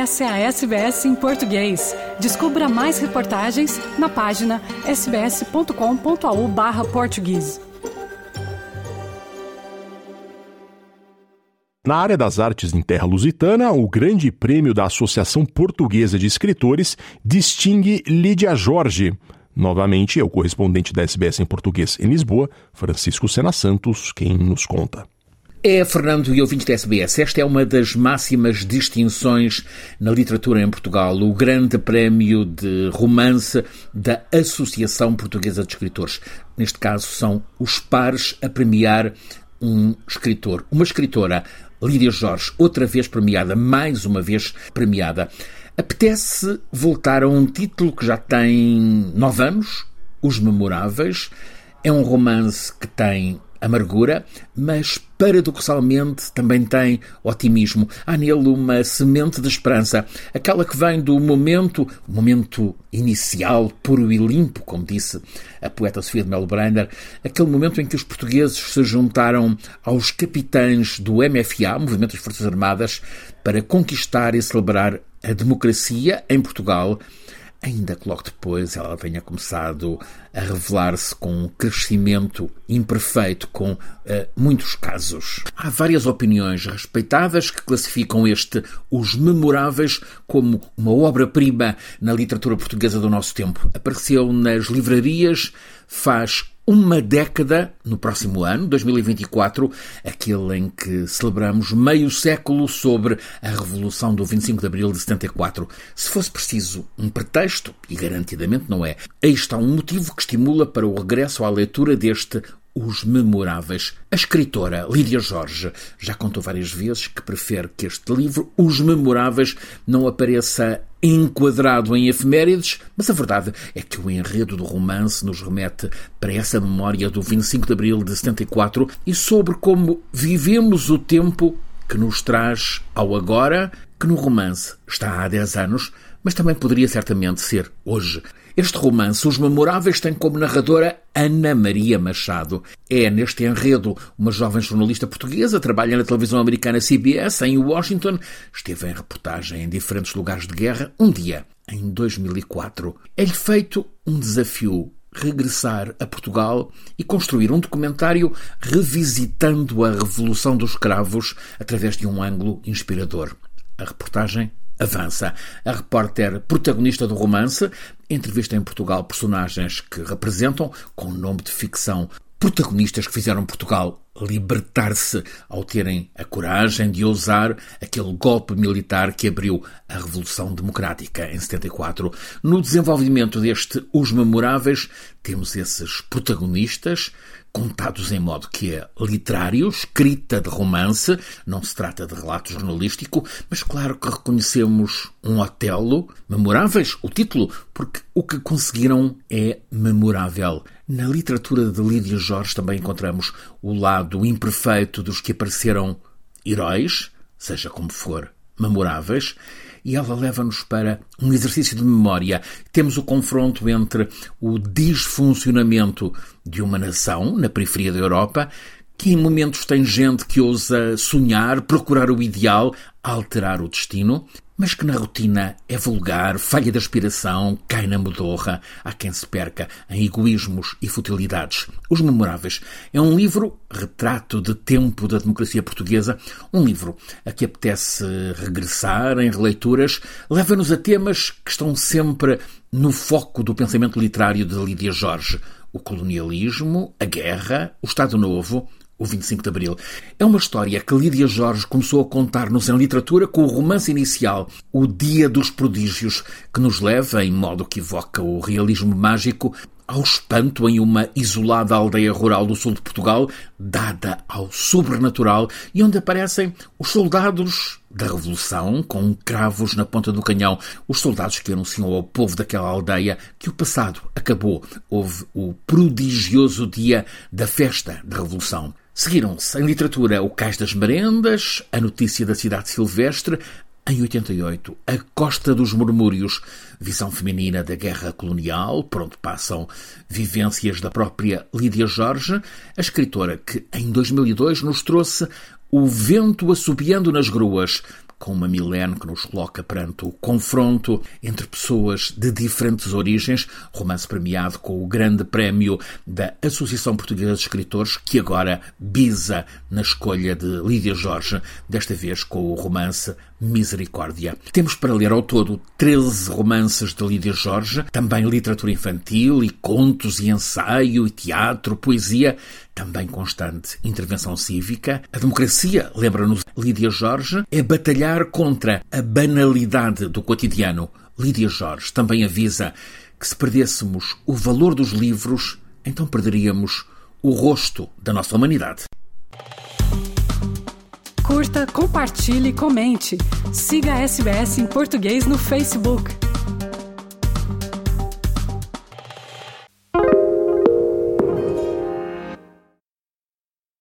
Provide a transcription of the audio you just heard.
Essa é a SBS em português. Descubra mais reportagens na página sbs.com.au barra português. Na área das artes em terra lusitana, o Grande Prêmio da Associação Portuguesa de Escritores distingue Lídia Jorge. Novamente, é o correspondente da SBS em português em Lisboa, Francisco Sena Santos, quem nos conta. É, Fernando e ouvintes da SBS, esta é uma das máximas distinções na literatura em Portugal, o Grande Prémio de Romance da Associação Portuguesa de Escritores. Neste caso, são os pares a premiar um escritor, uma escritora, Lídia Jorge, outra vez premiada, mais uma vez premiada. Apetece voltar a um título que já tem nove anos, Os Memoráveis. É um romance que tem amargura, mas paradoxalmente também tem otimismo. Há nele uma semente de esperança, aquela que vem do momento, momento inicial, puro e limpo, como disse a poeta Sofia de Melo Brander, aquele momento em que os portugueses se juntaram aos capitães do MFA, Movimento das Forças Armadas, para conquistar e celebrar a democracia em Portugal ainda que logo depois ela tenha começado a revelar-se com um crescimento imperfeito, com uh, muitos casos. Há várias opiniões respeitadas que classificam este Os Memoráveis como uma obra-prima na literatura portuguesa do nosso tempo. Apareceu nas livrarias faz uma década no próximo ano, 2024, aquele em que celebramos meio século sobre a Revolução do 25 de Abril de 74. Se fosse preciso um pretexto, e garantidamente não é, aí está um motivo que estimula para o regresso à leitura deste os Memoráveis. A escritora Lídia Jorge já contou várias vezes que prefere que este livro, Os Memoráveis, não apareça enquadrado em efemérides, mas a verdade é que o enredo do romance nos remete para essa memória do 25 de abril de 74 e sobre como vivemos o tempo que nos traz ao agora, que no romance está há 10 anos, mas também poderia certamente ser hoje. Este romance, Os Memoráveis, tem como narradora Ana Maria Machado. É, neste enredo, uma jovem jornalista portuguesa, trabalha na televisão americana CBS, em Washington, esteve em reportagem em diferentes lugares de guerra. Um dia, em 2004, é-lhe feito um desafio regressar a Portugal e construir um documentário revisitando a Revolução dos Cravos através de um ângulo inspirador. A reportagem avança. A repórter protagonista do romance entrevista em Portugal personagens que representam, com nome de ficção, protagonistas que fizeram Portugal libertar-se ao terem a coragem de ousar aquele golpe militar que abriu a Revolução Democrática em 74. No desenvolvimento deste Os Memoráveis, temos esses protagonistas contados em modo que é literário, escrita de romance, não se trata de relato jornalístico, mas claro que reconhecemos um Otelo, memoráveis, o título, porque o que conseguiram é memorável. Na literatura de Lídia Jorge também encontramos o lado imperfeito dos que apareceram heróis, seja como for, memoráveis, e ela leva-nos para um exercício de memória. Temos o confronto entre o disfuncionamento de uma nação na periferia da Europa, que em momentos tem gente que ousa sonhar, procurar o ideal, alterar o destino, mas que na rotina é vulgar, falha de aspiração, cai na modorra, há quem se perca em egoísmos e futilidades. Os Memoráveis é um livro, retrato de tempo da democracia portuguesa, um livro a que apetece regressar em releituras, leva-nos a temas que estão sempre no foco do pensamento literário de Lídia Jorge. O colonialismo, a guerra, o Estado Novo, o 25 de Abril. É uma história que Lídia Jorge começou a contar-nos em literatura com o romance inicial, O Dia dos Prodígios, que nos leva, em modo que evoca o realismo mágico, ao espanto em uma isolada aldeia rural do sul de Portugal, dada ao sobrenatural, e onde aparecem os soldados da Revolução, com cravos na ponta do canhão, os soldados que anunciam ao povo daquela aldeia que o passado acabou. Houve o prodigioso dia da festa da Revolução. Seguiram-se em literatura O Cais das Merendas, A Notícia da Cidade Silvestre, em 88, A Costa dos Murmúrios, visão feminina da guerra colonial, por onde passam vivências da própria Lídia Jorge, a escritora que em 2002 nos trouxe O Vento Assobiando nas Gruas, com uma Milene que nos coloca perante o confronto entre pessoas de diferentes origens, romance premiado com o grande prémio da Associação Portuguesa de Escritores, que agora bisa na escolha de Lídia Jorge, desta vez com o romance Misericórdia. Temos para ler ao todo 13 romances de Lídia Jorge, também literatura infantil e contos e ensaio e teatro, poesia, também constante intervenção cívica. A democracia, lembra-nos Lídia Jorge, é contra a banalidade do cotidiano. Lídia Jorge também avisa que se perdêssemos o valor dos livros, então perderíamos o rosto da nossa humanidade. Curta, compartilhe, comente. Siga a SBS em português no Facebook.